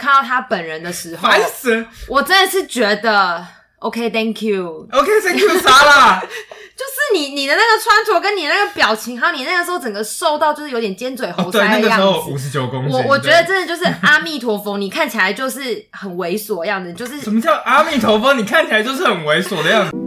看到他本人的时候，烦死。我真的是觉得 OK，Thank you。OK，Thank you，啥啦？就是你你的那个穿着跟你那个表情，还有你那个时候整个瘦到就是有点尖嘴猴腮的样那个时候子。五十九公斤。我我觉得真的就是阿弥陀佛，你看起来就是很猥琐样子，就是什么叫阿弥陀佛？你看起来就是很猥琐的样子。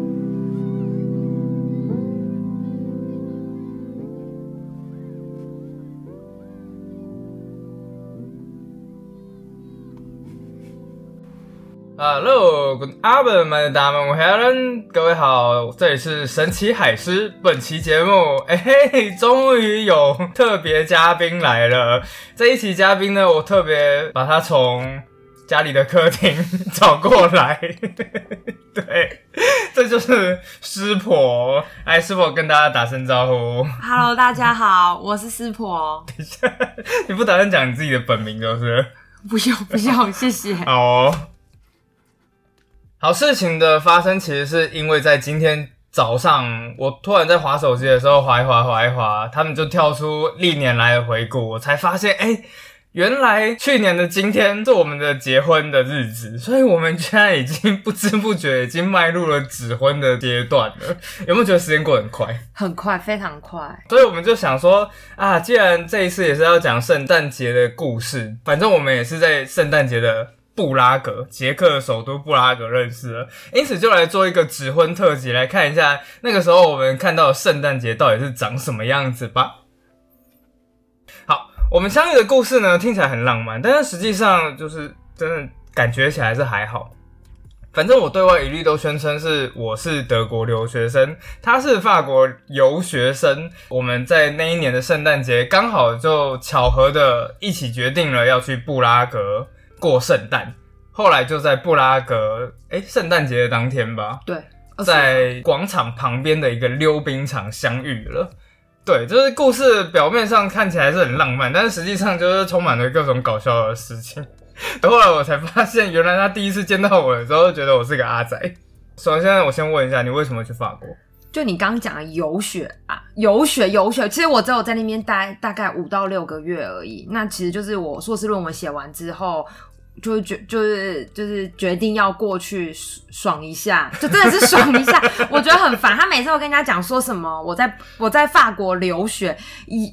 Hello，Good afternoon，meine Damen und Herren，各位好，这里是神奇海狮。本期节目，哎、嘿，终于有特别嘉宾来了。这一期嘉宾呢，我特别把他从家里的客厅 找过来。对，这就是师婆。哎，师婆跟大家打声招呼。Hello，大家好，我是师婆。等一下你不打算讲你自己的本名就是？不要不要，谢谢。好哦。好，事情的发生其实是因为在今天早上，我突然在划手机的时候，划一划，划一划，他们就跳出历年来的回顾，我才发现，哎、原来去年的今天是我们的结婚的日子，所以我们现在已经不知不觉已经迈入了指婚的阶段了。有没有觉得时间过很快？很快，非常快。所以我们就想说啊，既然这一次也是要讲圣诞节的故事，反正我们也是在圣诞节的布拉格，捷克首都布拉格认识了，因此就来做一个指婚特辑，来看一下那个时候我们看到圣诞节到底是长什么样子吧。好，我们相遇的故事呢，听起来很浪漫，但是实际上就是真的感觉起来是还好。反正我对外一律都宣称是我是德国留学生，他是法国游学生。我们在那一年的圣诞节刚好就巧合的一起决定了要去布拉格过圣诞。后来就在布拉格，诶，圣诞节的当天吧，对，在广场旁边的一个溜冰场相遇了。对，就是故事表面上看起来是很浪漫，但是实际上就是充满了各种搞笑的事情。后来我才发现，原来他第一次见到我的时候，就觉得我是个阿仔。首先，我先问一下，你为什么去法国？就你刚刚讲的游学啊，游学游学，其实我只有在那边待大概五到六个月而已。那其实就是我硕士论文写完之后，就是决就是就是决定要过去爽一下，就真的是爽一下。我觉得很烦，他每次都跟人家讲说什么我在我在法国留学，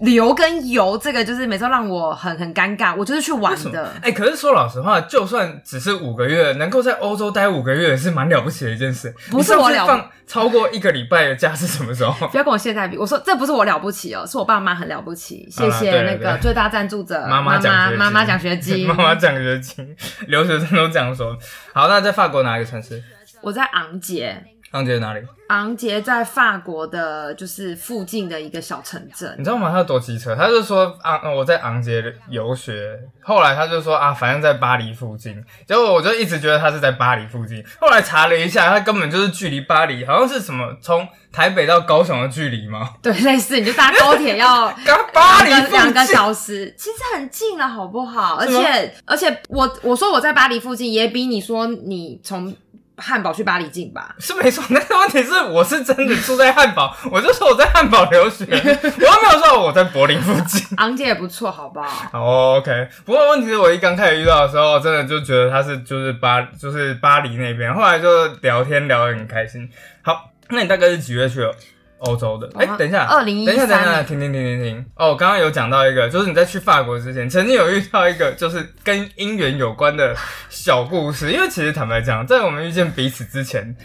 留跟游这个就是每次都让我很很尴尬。我就是去玩的。哎、可是说老实话，就算只是五个月，能够在欧洲待五个月，也是蛮了不起的一件事。不是我了放超过一个礼拜的假是什么时候？不要跟我现在比，我说这不是我了不起哦，是我爸妈很了不起，谢谢那个最大赞助者妈妈奖学金妈妈奖学金，妈妈奖学金，留学生都这样说。好，那在法国哪个城市？我在昂杰，昂杰哪里？昂杰在法国的，就是附近的一个小城镇。你知道吗？他有多机车？他就说昂，我在昂杰游学，后来他就说啊，反正在巴黎附近。结果我就一直觉得他是在巴黎附近，后来查了一下，他根本就是距离巴黎好像是什么从台北到高雄的距离吗？对，类似你就搭高铁要刚巴黎两个。小时，其实很近了，好不好？而且而且我我说我在巴黎附近，也比你说你从汉堡去巴黎近吧？是没错，但是问题是，我是真的住在汉堡，我就说我在汉堡留学，我又没有说我在柏林附近。昂姐也不错，好不好？好，OK。不过问题是我一刚开始遇到的时候，真的就觉得他是就是巴就是巴黎那边，后来就聊天聊得很开心。好，那你大概是几月去欧洲的？哎、哦等一下，二零一等一下，等一下，停停停停停。哦，刚刚有讲到一个，就是你在去法国之前，曾经有遇到一个就是跟姻缘有关的 小故事。因为其实坦白讲，在我们遇见彼此之前。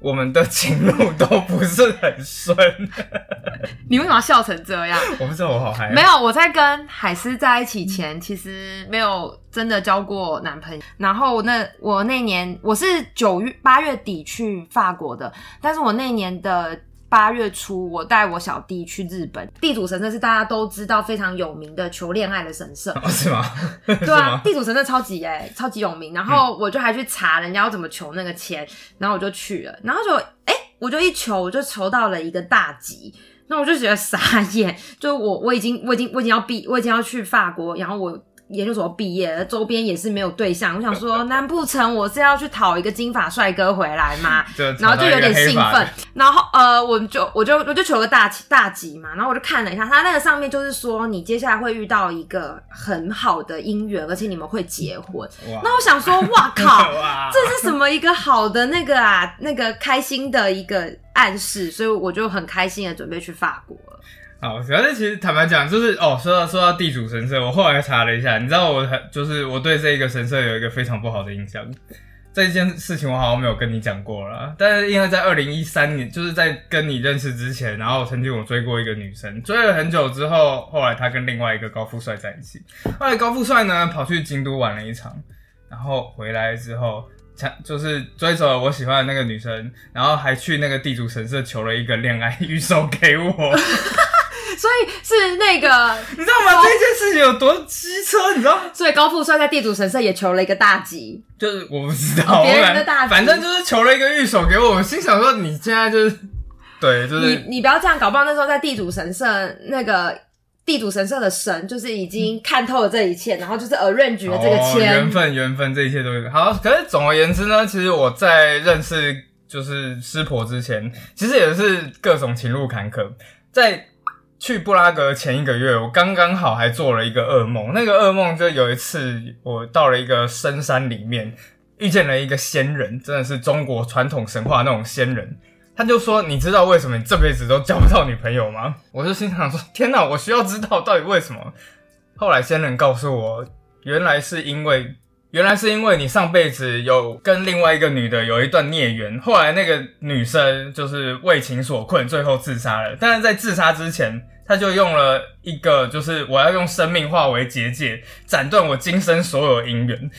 我们的情路都不是很顺，你为什么要笑成这样？我不知道我好嗨。没有，我在跟海思在一起前，其实没有真的交过男朋友。然后那我那年我是九月八月底去法国的，但是我那年的八月初，我带我小弟去日本。地主神社是大家都知道非常有名的求恋爱的神社，哦，是吗？对啊？地主神社超级哎、超级有名。然后我就还去查人家要怎么求那个签，然后我就去了，然后就哎、我就一求，我就求到了一个大吉。那我就觉得傻眼，就我我已经我已经我已经要毕我已经要去法国，然后我研究所毕业了，周边也是没有对象。我想说，难不成我是要去讨一个金发帅哥回来吗？然后就有点兴奋。然后呃，我就我就我就求个大大吉嘛。然后我就看了一下，他那个上面就是说，你接下来会遇到一个很好的姻缘，而且你们会结婚。那我想说，哇靠，这是什么一个好的那个啊，那个开心的一个暗示，所以我就很开心的准备去法国了。好，可是其实坦白讲，就是哦，说到说到地主神社，我后来查了一下，你知道我很就是我对这一个神社有一个非常不好的印象。这件事情我好像没有跟你讲过了，但是因为在二零一三年，就是在跟你认识之前，然后曾经我追过一个女生，追了很久之后，后来她跟另外一个高富帅在一起，后来高富帅呢跑去京都玩了一场，然后回来之后，抢就是追走了我喜欢的那个女生，然后还去那个地主神社求了一个恋爱预售给我。所以是那个，你知道吗？这件事情有多机车，你知道？所以高富帅在地主神社也求了一个大吉，就是我不知道别人的大吉，反正就是求了一个玉手给我。心想说，你现在就是对，就是你你不要这样搞不好那时候在地主神社，那个地主神社的神就是已经看透了这一切，然后就是 arrange 了这个签缘分，缘分，这一切都有。好。可是总而言之呢，其实我在认识就是师婆之前，其实也是各种情路坎坷，在。去布拉格前一个月，我刚刚好还做了一个噩梦。那个噩梦就有一次，我到了一个深山里面，遇见了一个仙人，真的是中国传统神话那种仙人。他就说：“你知道为什么你这辈子都交不到女朋友吗？”我就心想说：“天哪，我需要知道到底为什么。”后来仙人告诉我，原来是因为，原来是因为你上辈子有跟另外一个女的有一段孽缘，后来那个女生就是为情所困，最后自杀了。但是在自杀之前。她就用了一个，就是我要用生命化为结界，斩断我今生所有姻缘。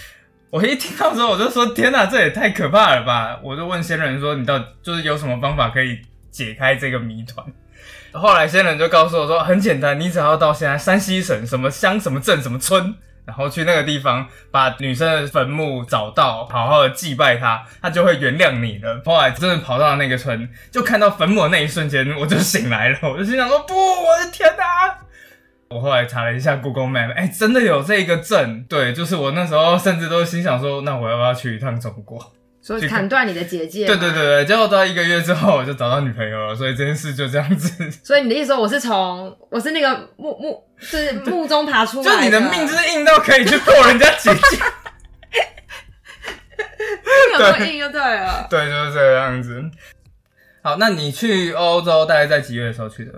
我一听到之后，我就说：天哪，这也太可怕了吧！我就问仙人说：你到就是有什么方法可以解开这个谜团？后来仙人就告诉我说：很简单，你只要到现在山西省什么乡、什么镇、什么村。然后去那个地方，把女生的坟墓找到，好好的祭拜她，她就会原谅你的。后来真的跑到那个村，就看到坟墓的那一瞬间，我就醒来了。我就心想说：不，我的天哪！我后来查了一下 Google Map，哎，真的有这个镇。对，就是我那时候甚至都心想说：那我要不要去一趟中国？所以砍断你的结界。对对对对，结果到一个月之后，我就找到女朋友了。所以这件事就这样子。所以你的意思说，我是从我是那个墓墓是墓中爬出来，就你的命就是硬到可以去破人家结界。有多硬就对了。对，就是这个样子。好，那你去欧洲大概在几月的时候去的？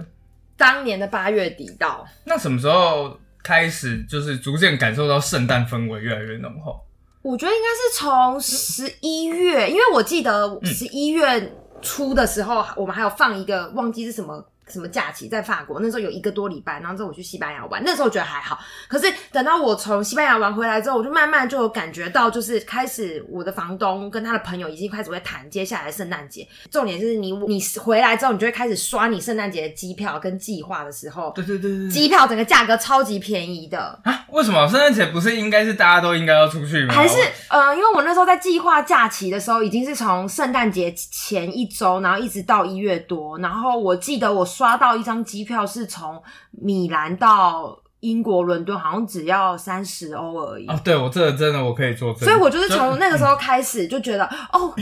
当年的八月底到。那什么时候开始就是逐渐感受到圣诞氛围越来越浓厚？我觉得应该是从十一月，因为我记得十一月初的时候，我们还有放一个忘记是什么。什么假期在法国？那时候有一个多礼拜，然后之后我去西班牙玩，那时候我觉得还好。可是等到我从西班牙玩回来之后，我就慢慢就有感觉到，就是开始我的房东跟他的朋友已经开始会谈接下来圣诞节。重点就是你你回来之后，你就会开始刷你圣诞节的机票跟计划的时候，对对对对，机票整个价格超级便宜的啊！为什么圣诞节不是应该是大家都应该要出去吗？还是呃，因为我那时候在计划假期的时候，已经是从圣诞节前一周，然后一直到一月多，然后我记得我刷到一张机。票是从米兰到英国伦敦，好像只要三十欧而已。哦，对我这个真的我可以做，所以我就是从那个时候开始就觉得，哦，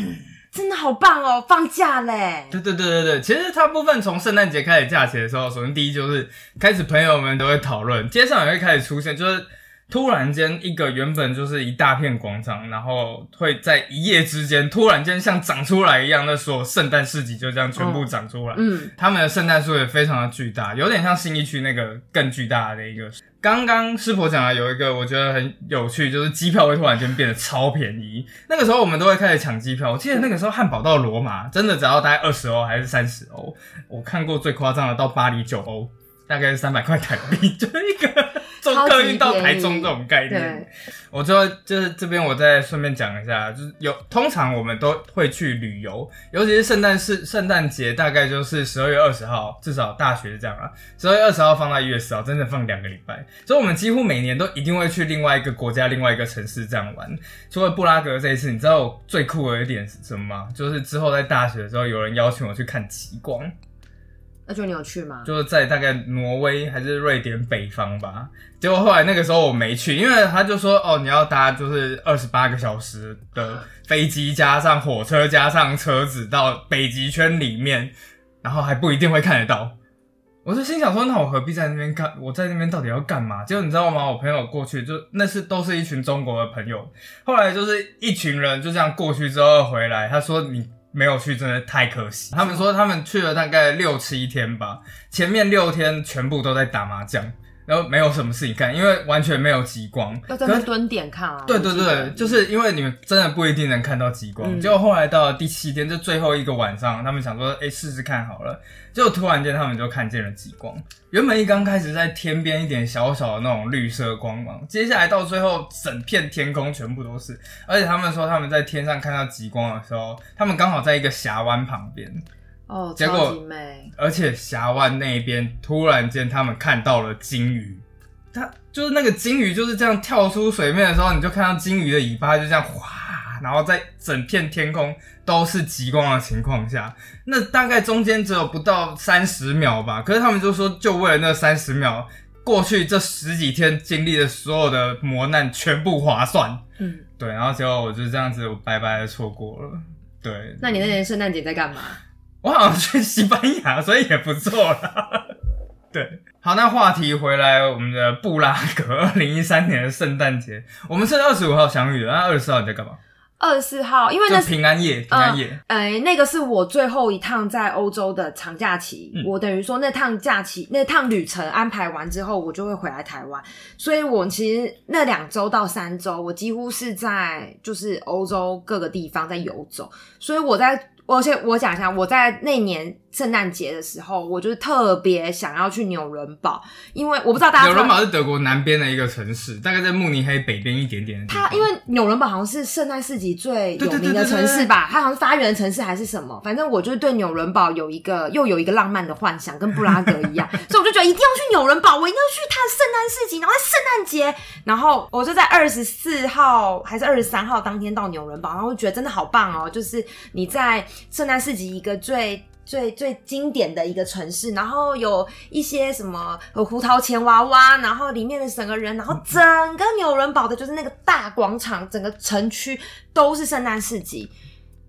真的好棒哦，放假嘞！对对对对对，其实大部分从圣诞节开始假期的时候，首先第一就是开始朋友们都会讨论，街上也会开始出现，就是。突然间，一个原本就是一大片广场，然后会在一夜之间突然间像长出来一样，那所有圣诞市集就这样全部长出来。嗯，他们的圣诞树也非常的巨大，有点像新一区那个更巨大的一个。刚刚师婆讲的有一个我觉得很有趣，就是机票会突然间变得超便宜。那个时候我们都会开始抢机票。我记得那个时候汉堡到罗马真的只要大概二十欧还是三十欧。我看过最夸张的到巴黎九欧，大概是三百块台币，就一个。坐客运到台中这种概念，我就就是这边我再顺便讲一下，就是有通常我们都会去旅游，尤其是圣诞是圣诞节，大概就是十二月二十号，至少大学是这样啊，十二月二十号放到一月四号，真的放两个礼拜，所以我们几乎每年都一定会去另外一个国家、另外一个城市这样玩。除了布拉格这一次，你知道最酷的一点是什么吗？就是之后在大学的时候，有人邀请我去看极光。那就你有去吗？就是在大概挪威还是瑞典北方吧。结果后来那个时候我没去，因为他就说哦，你要搭就是二十八个小时的飞机，加上火车，加上车子到北极圈里面，然后还不一定会看得到。我就心想说，那我何必在那边干？我在那边到底要干嘛？结果你知道吗？我朋友过去就那是都是一群中国的朋友，后来就是一群人就这样过去之后回来，他说你。没有去，真的太可惜。他们说他们去了大概六七天吧，前面六天全部都在打麻将，然后没有什么事情干，因为完全没有极光。要在那蹲点看啊。对对对，就是因为你们真的不一定能看到极光。结果后来到了第七天，就最后一个晚上，他们想说，哎，试试看好了。结果突然间他们就看见了极光。原本一刚开始在天边一点小小的那种绿色光芒，接下来到最后整片天空全部都是。而且他们说他们在天上看到极光的时候，他们刚好在一个峡湾旁边。哦，结果美。而且峡湾那边突然间他们看到了鲸鱼，它就是那个鲸鱼就是这样跳出水面的时候，你就看到鲸鱼的尾巴就这样哗，然后在整片天空都是极光的情况下。那大概中间只有不到三十秒吧，可是他们就说，就为了那三十秒，过去这十几天经历的所有的磨难全部划算。嗯，对，然后结果我就这样子我白白的错过了。对，那你那年圣诞节在干嘛？我好像去西班牙，所以也不错啦。对，好，那话题回来，我们的布拉格 二零一三年的圣诞节，我们是二十五号相遇的，那二十四号你在干嘛？二十四号，因为那是平安夜，平安夜，哎，那个是我最后一趟在欧洲的长假期。我等于说那趟假期、那趟旅程安排完之后，我就会回来台湾。所以我其实那两周到三周，我几乎是在就是欧洲各个地方在游走。所以我在，而且我讲一下，我在那年。圣诞节的时候，我就是特别想要去纽伦堡，因为我不知道大家。纽伦堡是德国南边的一个城市，大概在慕尼黑北边一点点。它因为纽伦堡好像是圣诞市集最有名的城市吧，它好像是发源城市还是什么，反正我就是对纽伦堡有一个又有一个浪漫的幻想，跟布拉格一样，所以我就觉得一定要去纽伦堡，我一定要去它的圣诞市集，然后在圣诞节，然后我就在二十四号还是二十三号当天到纽伦堡，然后觉得真的好棒哦，就是你在圣诞市集一个最。最最经典的一个城市，然后有一些什么胡桃钱娃娃，然后里面的整个人，然后整个纽伦堡的就是那个大广场，整个城区都是圣诞市集。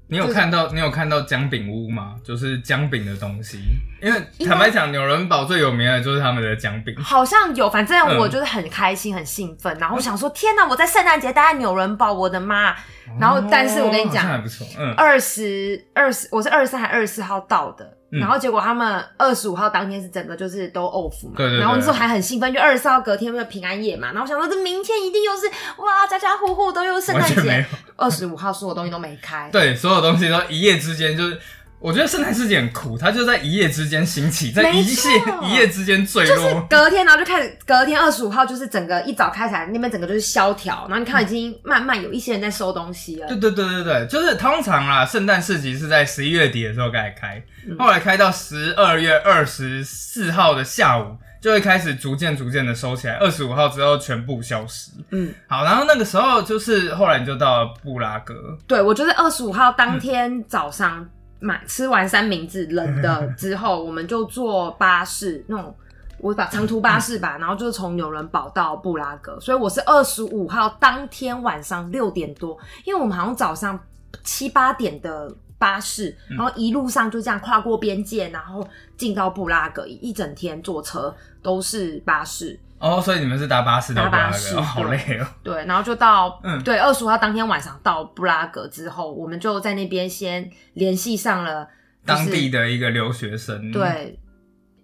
你有看到你有看到姜饼屋吗？就是姜饼的东西，因为坦白讲，纽伦堡最有名的就是他们的姜饼。好像有，反正我就是很开心很兴奋，然后想说，天哪！我在圣诞节待在纽伦堡，我的妈！然后，但是我跟你讲，还不错，嗯，二十二十，我是二十三还二十四号到的。然后结果他们二十五号当天是整个就是都 off 嘛，对对。然后那时候还很兴奋，就二十四号隔天不是平安夜嘛，然后想说这明天一定又是哇，家家户户都有圣诞节。二十五号所有东西都没开，对，所有东西都一夜之间就是。我觉得圣诞世界很苦，它就在一夜之间兴起，在一夜一夜之间坠落。就是隔天，然后就开始隔天二十五号，就是整个一早开起来，那边整个就是萧条，然后你看已经慢慢有一些人在收东西了。对对对对对，就是通常啦，圣诞市集是在十一月底的时候开始开，后来开到十二月二十四号的下午，就会开始逐渐逐渐的收起来，二十五号之后全部消失。嗯，好，然后那个时候就是后来你就到了布拉格。对，我就是二十五号当天早上。买吃完三明治冷的之后，我们就坐巴士，那种我把长途巴士吧，然后就是从纽伦堡到布拉格，所以我是二十五号当天晚上六点多，因为我们好像早上七八点的巴士，然后一路上就这样跨过边界，然后进到布拉格，一整天坐车都是巴士。哦，所以你们是搭巴士到布拉格，好累哦。对，然后就到，嗯，对，二十五号当天晚上到布拉格之后，我们就在那边先联系上了当地的一个留学生，对，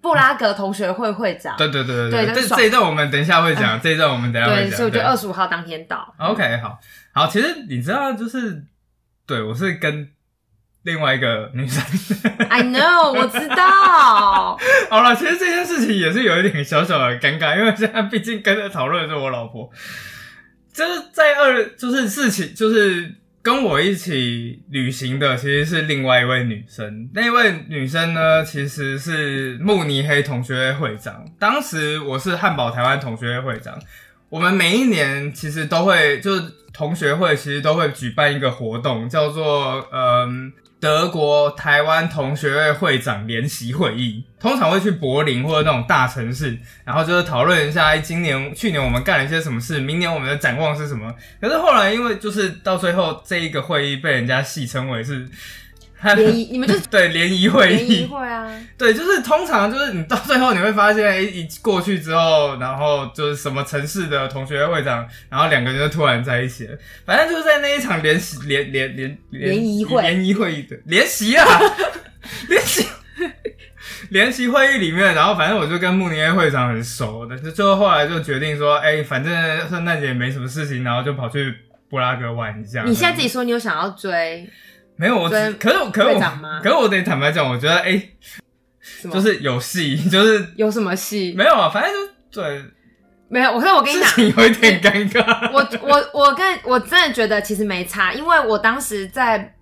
布拉格同学会会长。对对对对对，这这一段我们等一下会讲，这一段我们等一下会讲。所以我就二十五号当天到。OK，好，好，其实你知道，就是对我是跟。另外一个女生，I know，我知道。好了，其实这件事情也是有一点小小的尴尬，因为现在毕竟跟着讨论的是我老婆，就是在二，就是事情，就是跟我一起旅行的其实是另外一位女生。那位女生呢，其实是慕尼黑同学会会长。当时我是汉堡台湾同学会会长。我们每一年其实都会，就是同学会其实都会举办一个活动，叫做嗯。德国台湾同学会会长联席会议，通常会去柏林或者那种大城市，然后就是讨论一下，哎，今年、去年我们干了一些什么事，明年我们的展望是什么。可是后来因为就是到最后这一个会议被人家戏称为是。联谊，你们就是对联谊会联谊会啊，对，就是通常就是你到最后你会发现，一过去之后，然后就是什么城市的同学会长，然后两个人就突然在一起了。反正就是在那一场联席联联联联谊会联谊会议的联席啊，联席联席会议里面，然后反正我就跟慕尼黑会长很熟的，就最后后来就决定说，哎，反正圣诞节没什么事情，然后就跑去布拉格玩一下。你现在自己说你有想要追？没有，我只可是可是我可是我得坦白讲，我觉得哎，就是有戏，就是有什么戏？没有啊，反正就对，没有。我说我跟你讲，有一点尴尬。我我我跟我真的觉得其实没差，因为我当时在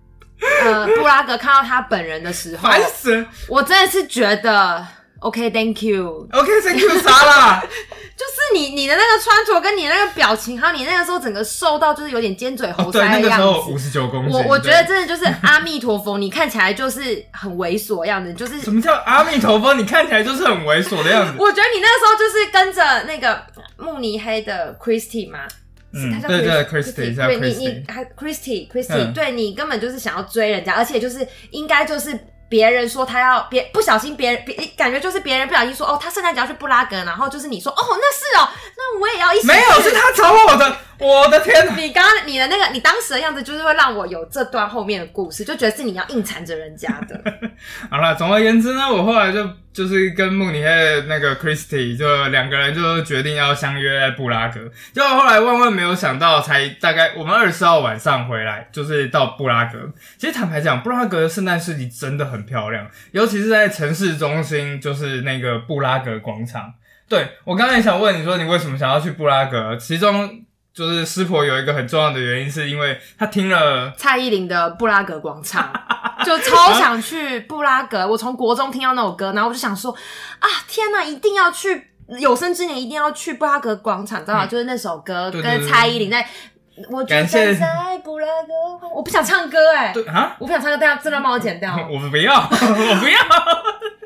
呃布拉格看到他本人的时候，烦死！我真的是觉得。OK，Thank you。OK，Thank you，啥啦？就是你你的那个穿着跟你那个表情，还有你那个时候整个瘦到就是有点尖嘴猴腮的样子。五十九公斤。我我觉得真的就是阿弥陀佛，你看起来就是很猥琐样子，就是什么叫阿弥陀佛？你看起来就是很猥琐的样子。我觉得你那个时候就是跟着那个慕尼黑的 Christy 嘛，嗯，对对，Christy，对你你还 Christy，Christy，对你根本就是想要追人家，而且就是应该就是。别人说他要别不小心，别人别感觉就是别人不小心说哦，他圣诞节要去布拉格，然后就是你说哦，那是哦，那我也要一起。没有，是他找我的。我的天！你刚刚你的那个你当时的样子，就是会让我有这段后面的故事，就觉得是你要硬缠着人家的。好了，总而言之呢，我后来就就是跟慕尼黑那个 Christy 就两个人就决定要相约在布拉格。就后来万万没有想到，才大概我们二十号晚上回来，就是到布拉格。其实坦白讲，布拉格的圣诞市集真的很漂亮，尤其是在城市中心，就是那个布拉格广场。对我刚才想问你说，你为什么想要去布拉格？其中就是师婆有一个很重要的原因，是因为她听了蔡依林的《布拉格广场》，就超想去布拉格。我从国中听到那首歌，然后我就想说啊，天哪，一定要去有生之年一定要去布拉格广场，知道吗？就是那首歌跟蔡依林在。我感谢在布拉格，我不想唱歌哎，啊，我不想唱歌，大家真的帮我剪掉。我不要，我不要。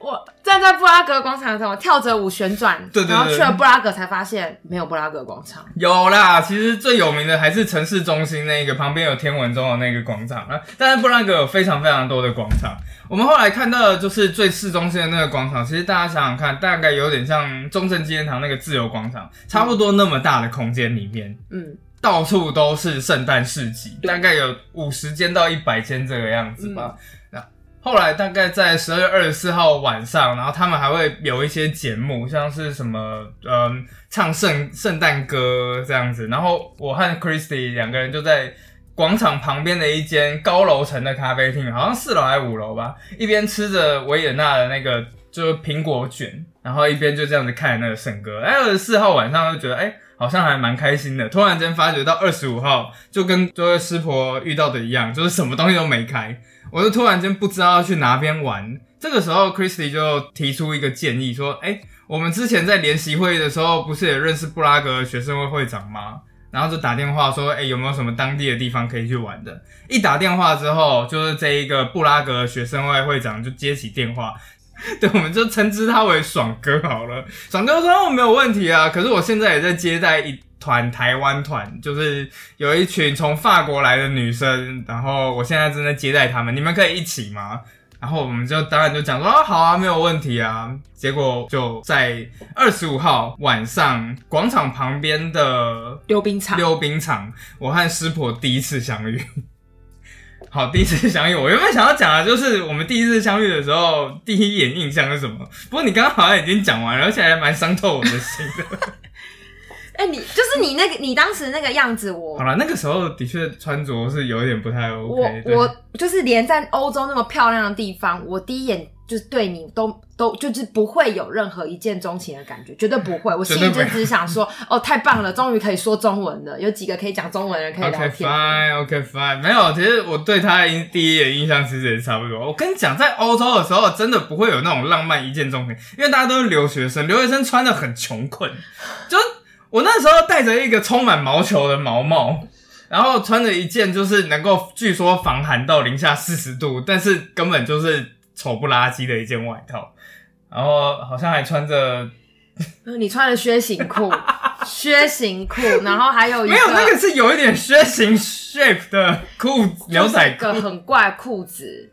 我站在布拉格广场的时候，跳着舞旋转，对对对，然后去了布拉格才发现没有布拉格广场。有啦，其实最有名的还是城市中心那个旁边有天文钟的那个广场啊。但是布拉格有非常非常多的广场。我们后来看到的就是最市中心的那个广场，其实大家想想看，大概有点像中正纪念堂那个自由广场，差不多那么大的空间里面，嗯。到处都是圣诞市集，大概有五十间到一百间这个样子吧。那后来大概在十二月二十四号晚上，然后他们还会有一些节目，像是什么嗯唱圣圣诞歌这样子。然后我和 Christy 两个人就在广场旁边的一间高楼层的咖啡厅，好像四楼还是五楼吧，一边吃着维也纳的那个就是苹果卷，然后一边就这样子看那个圣歌。哎，二十四号晚上就觉得哎。好像还蛮开心的，突然间发觉到二十五号就跟这位师婆遇到的一样，就是什么东西都没开，我就突然间不知道要去哪边玩。这个时候，Christy 就提出一个建议，说：“哎，我们之前在联席会议的时候，不是也认识布拉格学生会会长吗？然后就打电话说：，哎，有没有什么当地的地方可以去玩的？一打电话之后，就是这一个布拉格学生会会长就接起电话。” 对，我们就称之他为爽哥好了。爽哥说：“哦，没有问题啊。可是我现在也在接待一团台湾团，就是有一群从法国来的女生，然后我现在正在接待他们。你们可以一起吗？”然后我们就当然就讲说：“啊，好啊，没有问题啊。”结果就在二十五号晚上广场旁边的溜冰场，溜冰场，我和师婆第一次相遇。好，第一次相遇，我原本想要讲的就是我们第一次相遇的时候，第一眼印象是什么？不过你刚刚好像已经讲完了，而且还蛮伤透我的心的。哎，你就是你那个，你当时那个样子，我好了，那个时候的确穿着是有一点不太 OK。我我就是连在欧洲那么漂亮的地方，我第一眼。就是对你都都就是不会有任何一见钟情的感觉，绝对不会。我心里就只想说，哦，太棒了，终于可以说中文了。有几个可以讲中文的人可以聊天。OK，fine，OK，fine。没有，其实我对他的第一眼印象其实也差不多。我跟你讲，在欧洲的时候，真的不会有那种浪漫一见钟情，因为大家都是留学生，留学生穿的很穷困。就我那时候戴着一个充满毛球的毛帽。然后穿着一件就是能够据说防寒到零下四十度，但是根本就是丑不拉几的一件外套，然后好像还穿着你穿了靴型裤，靴型裤，然后还有一没有那个是有一点靴型 shape 的裤子牛仔裤很怪的裤子。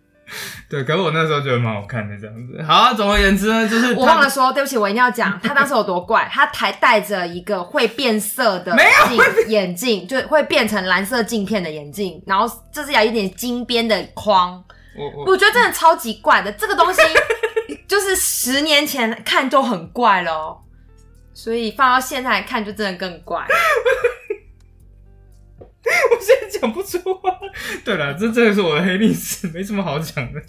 对，可是我那时候觉得蛮好看的这样子。好、啊，总而言之呢，就是我忘了说，对不起，我一定要讲，他当时有多怪。他还戴着一个会变色的没有镜眼镜，就会变成蓝色镜片的眼镜，然后这是有一点金边的框。我我我觉得真的超级怪的，这个东西 就是十年前看就很怪了哦，所以放到现在来看就真的更怪。我现在讲不出话。对了，这真的是我的黑历史，没什么好讲的。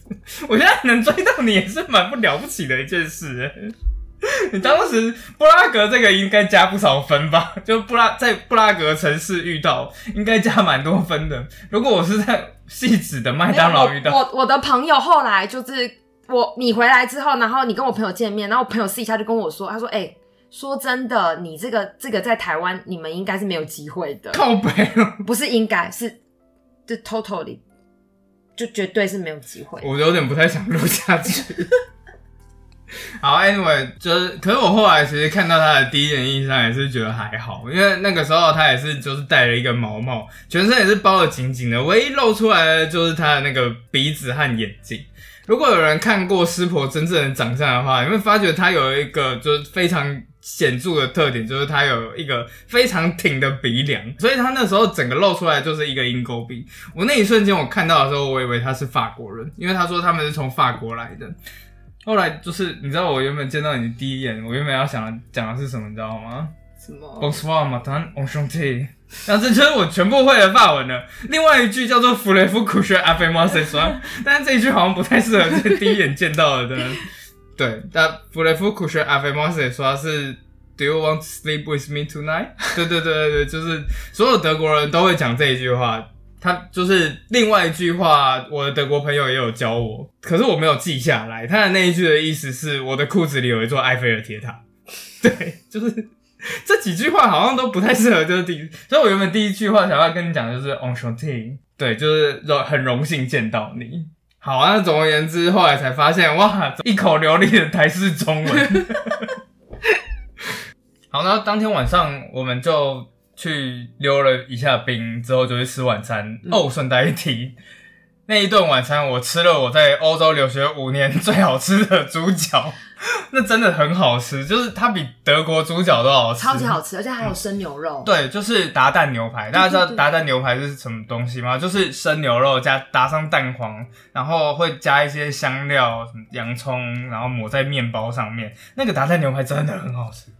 我现在能追到你也是蛮不了不起的一件事欸。你当时布拉格这个应该加不少分吧？就布拉在布拉格城市遇到，应该加蛮多分的。如果我是在细致的麦当劳遇到，我我我的朋友后来就是我你回来之后，然后你跟我朋友见面，然后我朋友私底下就跟我说，他说：“哎、说真的，你这个这个在台湾你们应该是没有机会的，靠北哦，不是应该是就 totally 就绝对是没有机会。我有点不太想录下去。好，anyway，就是，可是我后来其实看到他的第一眼印象也是觉得还好，因为那个时候他也是就是戴了一个毛帽，全身也是包的紧紧的，唯一露出来的就是他的那个鼻子和眼睛。如果有人看过师婆真正的长相的话，你会发觉他有一个就是非常显著的特点，就是他有一个非常挺的鼻梁，所以他那时候整个露出来就是一个鹰钩鼻。我那一瞬间我看到的时候，我以为他是法国人，因为他说他们是从法国来的。后来就是你知道我原本见到你第一眼，我原本要想的讲的是什么，你知道吗什么？？Bonsoir, madame, enchanté。然后这就是我全部会的法文了。另外一句叫做 f u l e f u c o u c h a f a i m o s 说，但是这一句好像不太适合这第一眼见到的人。对，但 f u l e f u c o u c h a f a i m o s 说是 Do you want to sleep with me tonight？对对对对对，就是所有德国人都会讲这一句话。他就是另外一句话，我的德国朋友也有教我，可是我没有记下来。他的那一句的意思是，我的裤子里有一座埃菲尔铁塔。对，就是 这几句话好像都不太适合，就是第，所以我原本第一句话想要跟你讲的就是 enchanté，对，就是很荣幸见到你。好啊，那总而言之，后来才发现，哇，一口流利的台式中文。好，那当天晚上我们就去溜了一下冰，之后就去吃晚餐。哦，顺带一提，那一顿晚餐我吃了我在欧洲留学五年最好吃的猪脚，那真的很好吃，就是它比德国猪脚都好吃，超级好吃，而且还有生牛肉。对，就是达蛋牛排，大家知道达蛋牛排是什么东西吗？就是生牛肉加搭上蛋黄，然后会加一些香料，什么洋葱，然后抹在面包上面。那个达蛋牛排真的很好吃。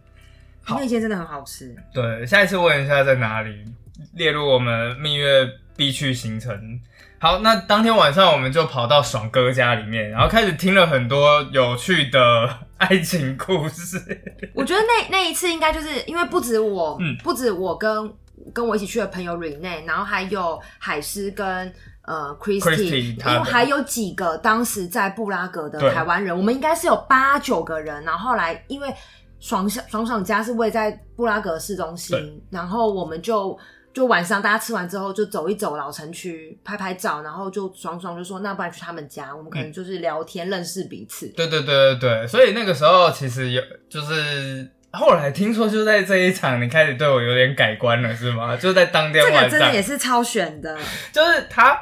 好那间真的很好吃。对，下一次问一下在哪里，列入我们蜜月必去行程。好，那当天晚上我们就跑到爽哥家里面，然后开始听了很多有趣的爱情故事。我觉得那那一次应该就是因为不止我，嗯不止我跟跟我一起去的朋友 Rene，然后还有海狮跟呃的因为还有几个当时在布拉格的台湾人，我们应该是有八九个人，然后后来因为爽爽爽爽家是位在布拉格市中心，然后我们就。就晚上大家吃完之后就走一走老城区拍拍照，然后就爽爽就说那不然去他们家，我们可能就是聊天认识彼此。对对对对对，所以那个时候其实有就是后来听说就在这一场，你开始对我有点改观了，是吗？就在当天晚上这个真的，也是超选的，就是他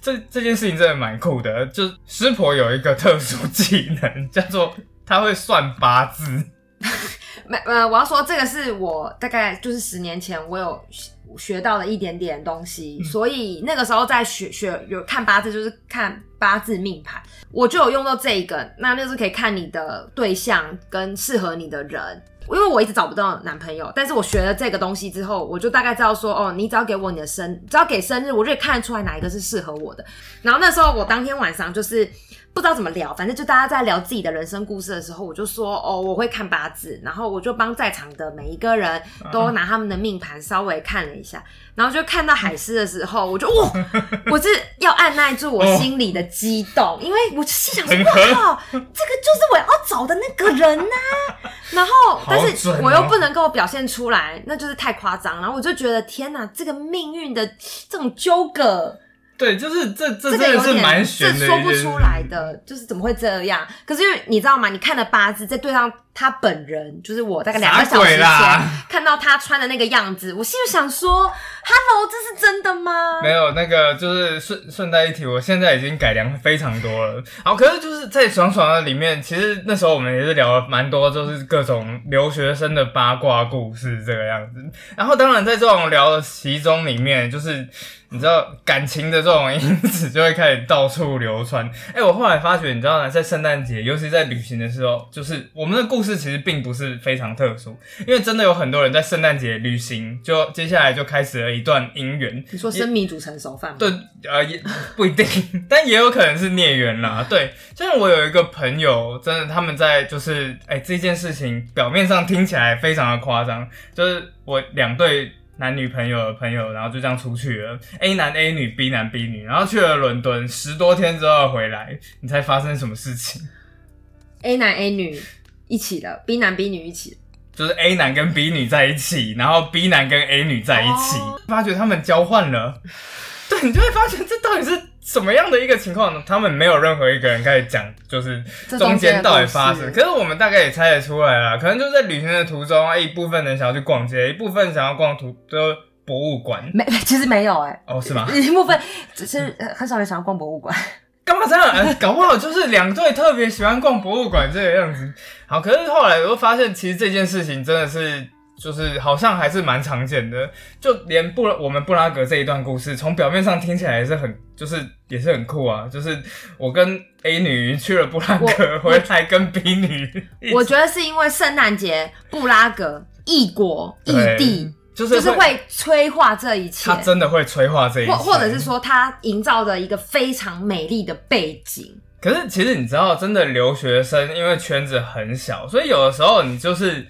这这件事情真的蛮酷的，就是师婆有一个特殊技能，叫做他会算八字。没呃，我要说这个是我大概就是十年前我有学学到了一点点东西，所以那个时候在学学有看八字，就是看八字命盘，我就有用到这一个，那就是可以看你的对象跟适合你的人。因为我一直找不到男朋友，但是我学了这个东西之后，我就大概知道说，哦，你只要给我你的生，只要给生日，我就可以看得出来哪一个是适合我的。然后那时候我当天晚上就是不不知道怎么聊，反正就大家在聊自己的人生故事的时候，我就说哦，我会看八字，然后我就帮在场的每一个人都拿他们的命盘稍微看了一下，然后就看到海狮的时候，我就哇，我是要按耐住我心里的激动，因为我心想说，哇，这个就是我要找的那个人呐、然后但是我又不能够表现出来，那就是太夸张，然后我就觉得天哪，这个命运的这种纠葛。对，就是这这这真的是蛮悬的，这说不出来。的，就是怎么会这样？可是因为你知道吗？你看了八字，再对上他本人，就是我大概两个小时前看到他穿的那个样子，我心里想说：“Hello，这是真的吗没有那个，就是顺顺带一提，我现在已经改良非常多了。好，可是就是在爽爽的里面，其实那时候我们也是聊了蛮多，就是各种留学生的八卦故事这个样子。然后当然在这种聊的其中里面，就是你知道感情的这种因子就会开始到处流传。哎、我后来发觉，你知道呢，在圣诞节，尤其在旅行的时候，就是我们的故事其实并不是非常特殊，因为真的有很多人在圣诞节旅行，就接下来就开始了一段姻缘。？”你说生米煮成熟饭吗？对，呃，也不一定，但也有可能是孽缘啦。对，就像我有一个朋友，真的他们在就是，哎、这件事情表面上听起来非常的夸张，就是我两对男女朋友的朋友，然后就这样出去了，A 男 A 女，B 男 B 女，然后去了伦敦十多天之后回来，你猜发生什么事情？，A 男 A 女一起了，B 男 B 女一起了。就是 A 男跟 B 女在一起，然后 B 男跟 A 女在一起，哦发觉他们交换了。对，你就会发现这到底是什么样的一个情况呢？他们没有任何一个人开始讲，就是中间到底的发生。可是我们大概也猜得出来啦，可能就是在旅行的途中，一部分人想要去逛街，一部分想要逛图就博物馆。没，其实没有哎、哦，是吗？一部分只是呃很少人想要逛博物馆。干嘛这样？呃 搞不好就是两队特别喜欢逛博物馆这个样子。好，可是后来我又发现，其实这件事情真的是，就是好像还是蛮常见的。就连布我们布拉格这一段故事，从表面上听起来也是很，就是也是很酷啊。就是我跟 A 女去了布拉格，回来跟 B 女，我觉得是因为圣诞节布拉格异国异地，就是就是会催化这一切他，真的会催化这一切，或或者是说他营造的一个非常美丽的背景。可是其实你知道，真的留学生因为圈子很小，所以有的时候你就是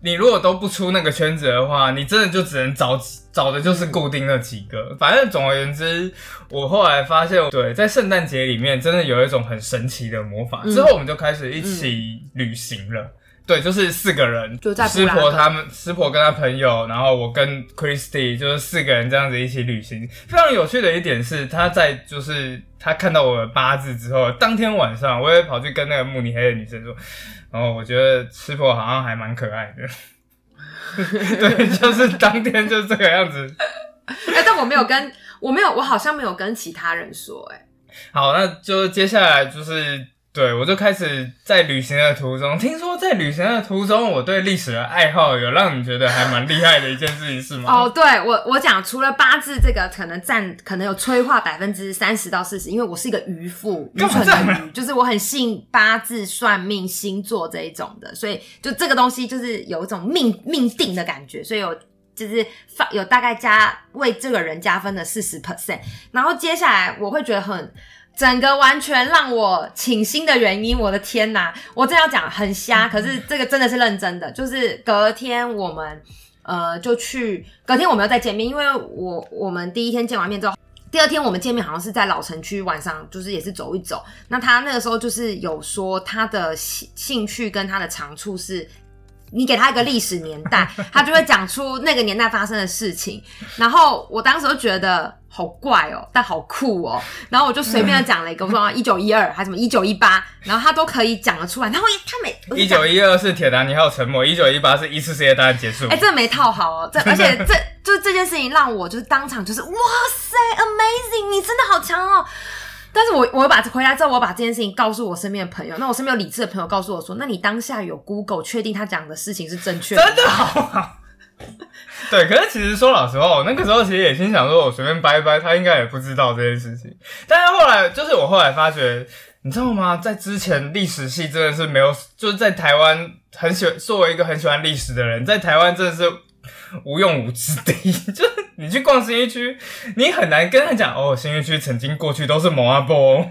你如果都不出那个圈子的话，你真的就只能找找的就是固定那几个。反正总而言之，我后来发现，对，在圣诞节里面真的有一种很神奇的魔法。嗯之后我们就开始一起旅行了。对，就是四个人，就在师婆他们，师婆跟他朋友，然后我跟 Christy 就是四个人这样子一起旅行。非常有趣的一点是，他在就是他看到我的八字之后，当天晚上我也跑去跟那个慕尼黑的女生说，然后我觉得师婆好像还蛮可爱的。对，就是当天就是这个样子。哎、但我没有跟我没有，我好像没有跟其他人说、哎，好，那就接下来就是，对我就开始在旅行的途中，听说在旅行的途中，我对历史的爱好有让你觉得还蛮厉害的一件事情，是吗？哦，对我我讲，除了八字这个可能占可能有催化百分之三十到四十，因为我是一个渔夫，干嘛纯这样啊的愚，就是我很信八字、算命、星座这一种的，所以就这个东西就是有一种命命定的感觉，所以有就是发有大概加为这个人加分的四十 percent，然后接下来我会觉得很。整个完全让我倾心的原因，我的天呐！我真要讲很瞎，可是这个真的是认真的。就是隔天我们呃就去，隔天我们要再见面，因为我我们第一天见完面之后，第二天我们见面好像是在老城区，晚上就是也是走一走。那他那个时候就是有说他的兴兴趣跟他的长处是。你给他一个历史年代，他就会讲出那个年代发生的事情。然后我当时就觉得好怪哦，但好酷哦。然后我就随便的讲了一个，我说 一九一二还是什么一九一八，然后他都可以讲得出来。然后他每一九一二是铁达尼号沉没，一九一八是一次世界大战结束。哎、这没套好哦，这 而且这就是这件事情让我就是当场就是哇塞，amazing，你真的好强哦。但是我我把回来之后，我把这件事情告诉我身边的朋友，那我身边有理智的朋友告诉我说，那你当下有 Google 确定他讲的事情是正确的？真的好好。对，可是其实说老实话，我那个时候其实也心想说，我随便掰一掰，他应该也不知道这件事情。但是后来，就是我后来发觉，你知道吗？在之前历史系真的是没有，就是在台湾很喜欢，作为一个很喜欢历史的人，在台湾真的是无用武之地。就是你去逛新一区，你很难跟他讲哦，新一区曾经过去都是蒙阿波。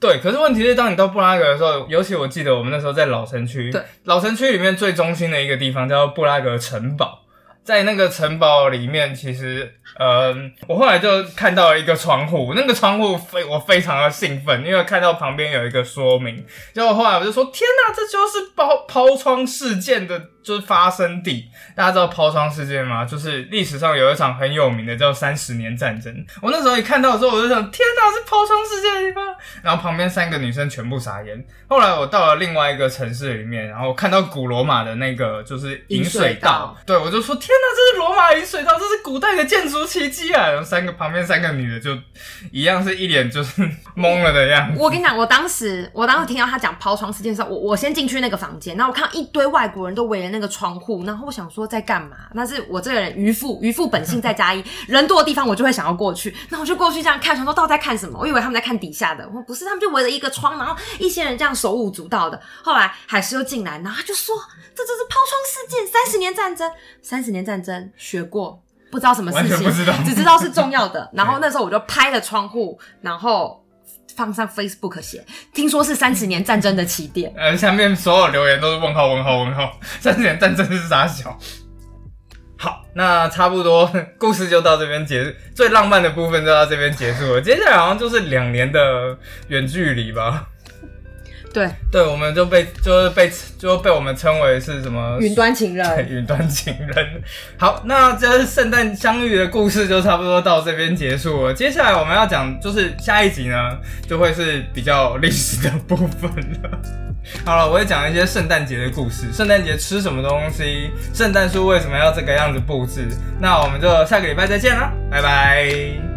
对，可是问题是，当你到布拉格的时候，尤其我记得我们那时候在老城区，对，老城区里面最中心的一个地方叫布拉格城堡，在那个城堡里面，其实，嗯，我后来就看到了一个窗户，那个窗户非我非常的兴奋，因为看到旁边有一个说明，结果后来我就说，天哪，这就是抛抛窗事件的。就是发生地，大家知道抛窗事件吗？就是历史上有一场很有名的叫三十年战争。我那时候一看到的时候，我就想，天哪，是抛窗事件的地方。然后旁边三个女生全部傻眼。后来我到了另外一个城市里面，然后看到古罗马的那个就是引水道，对我就说，天哪，这是罗马引水道，这是古代的建筑奇迹啊！然后三个旁边三个女的就一样是一脸就是懵了的样子。我跟你讲，我当时我当时听到他讲抛窗事件的时候，我我先进去那个房间，然后我看到一堆外国人都围着那。个窗户，然后我想说在干嘛？那是我这个人渔夫，渔夫本性再加一，人多的地方我就会想要过去。那我就过去这样看，想说到底在看什么？我以为他们在看底下的，我不是，他们就围着一个窗，然后一些人这样手舞足蹈的。后来海狮又进来，然后他就说：“这就是抛窗事件，三十年战争，三十年战争学过，不知道什么事情，不知道，只知道是重要的。”然后那时候我就拍了窗户，然后。放上 Facebook 写，听说是三十年战争的起点。呃，下面所有留言都是问号问号问号，三十年战争是啥小？好，那差不多故事就到这边结，最浪漫的部分就到这边结束了。接下来好像就是两年的远距离吧。对对，我们就被就是被就被我们称为是什么云端情人，云端情人。好，那这圣诞相遇的故事就差不多到这边结束了。接下来我们要讲就是下一集呢，就会是比较历史的部分了。好了，我会讲一些圣诞节的故事，圣诞节吃什么东西，圣诞树为什么要这个样子布置。那我们就下个礼拜再见啦，拜拜。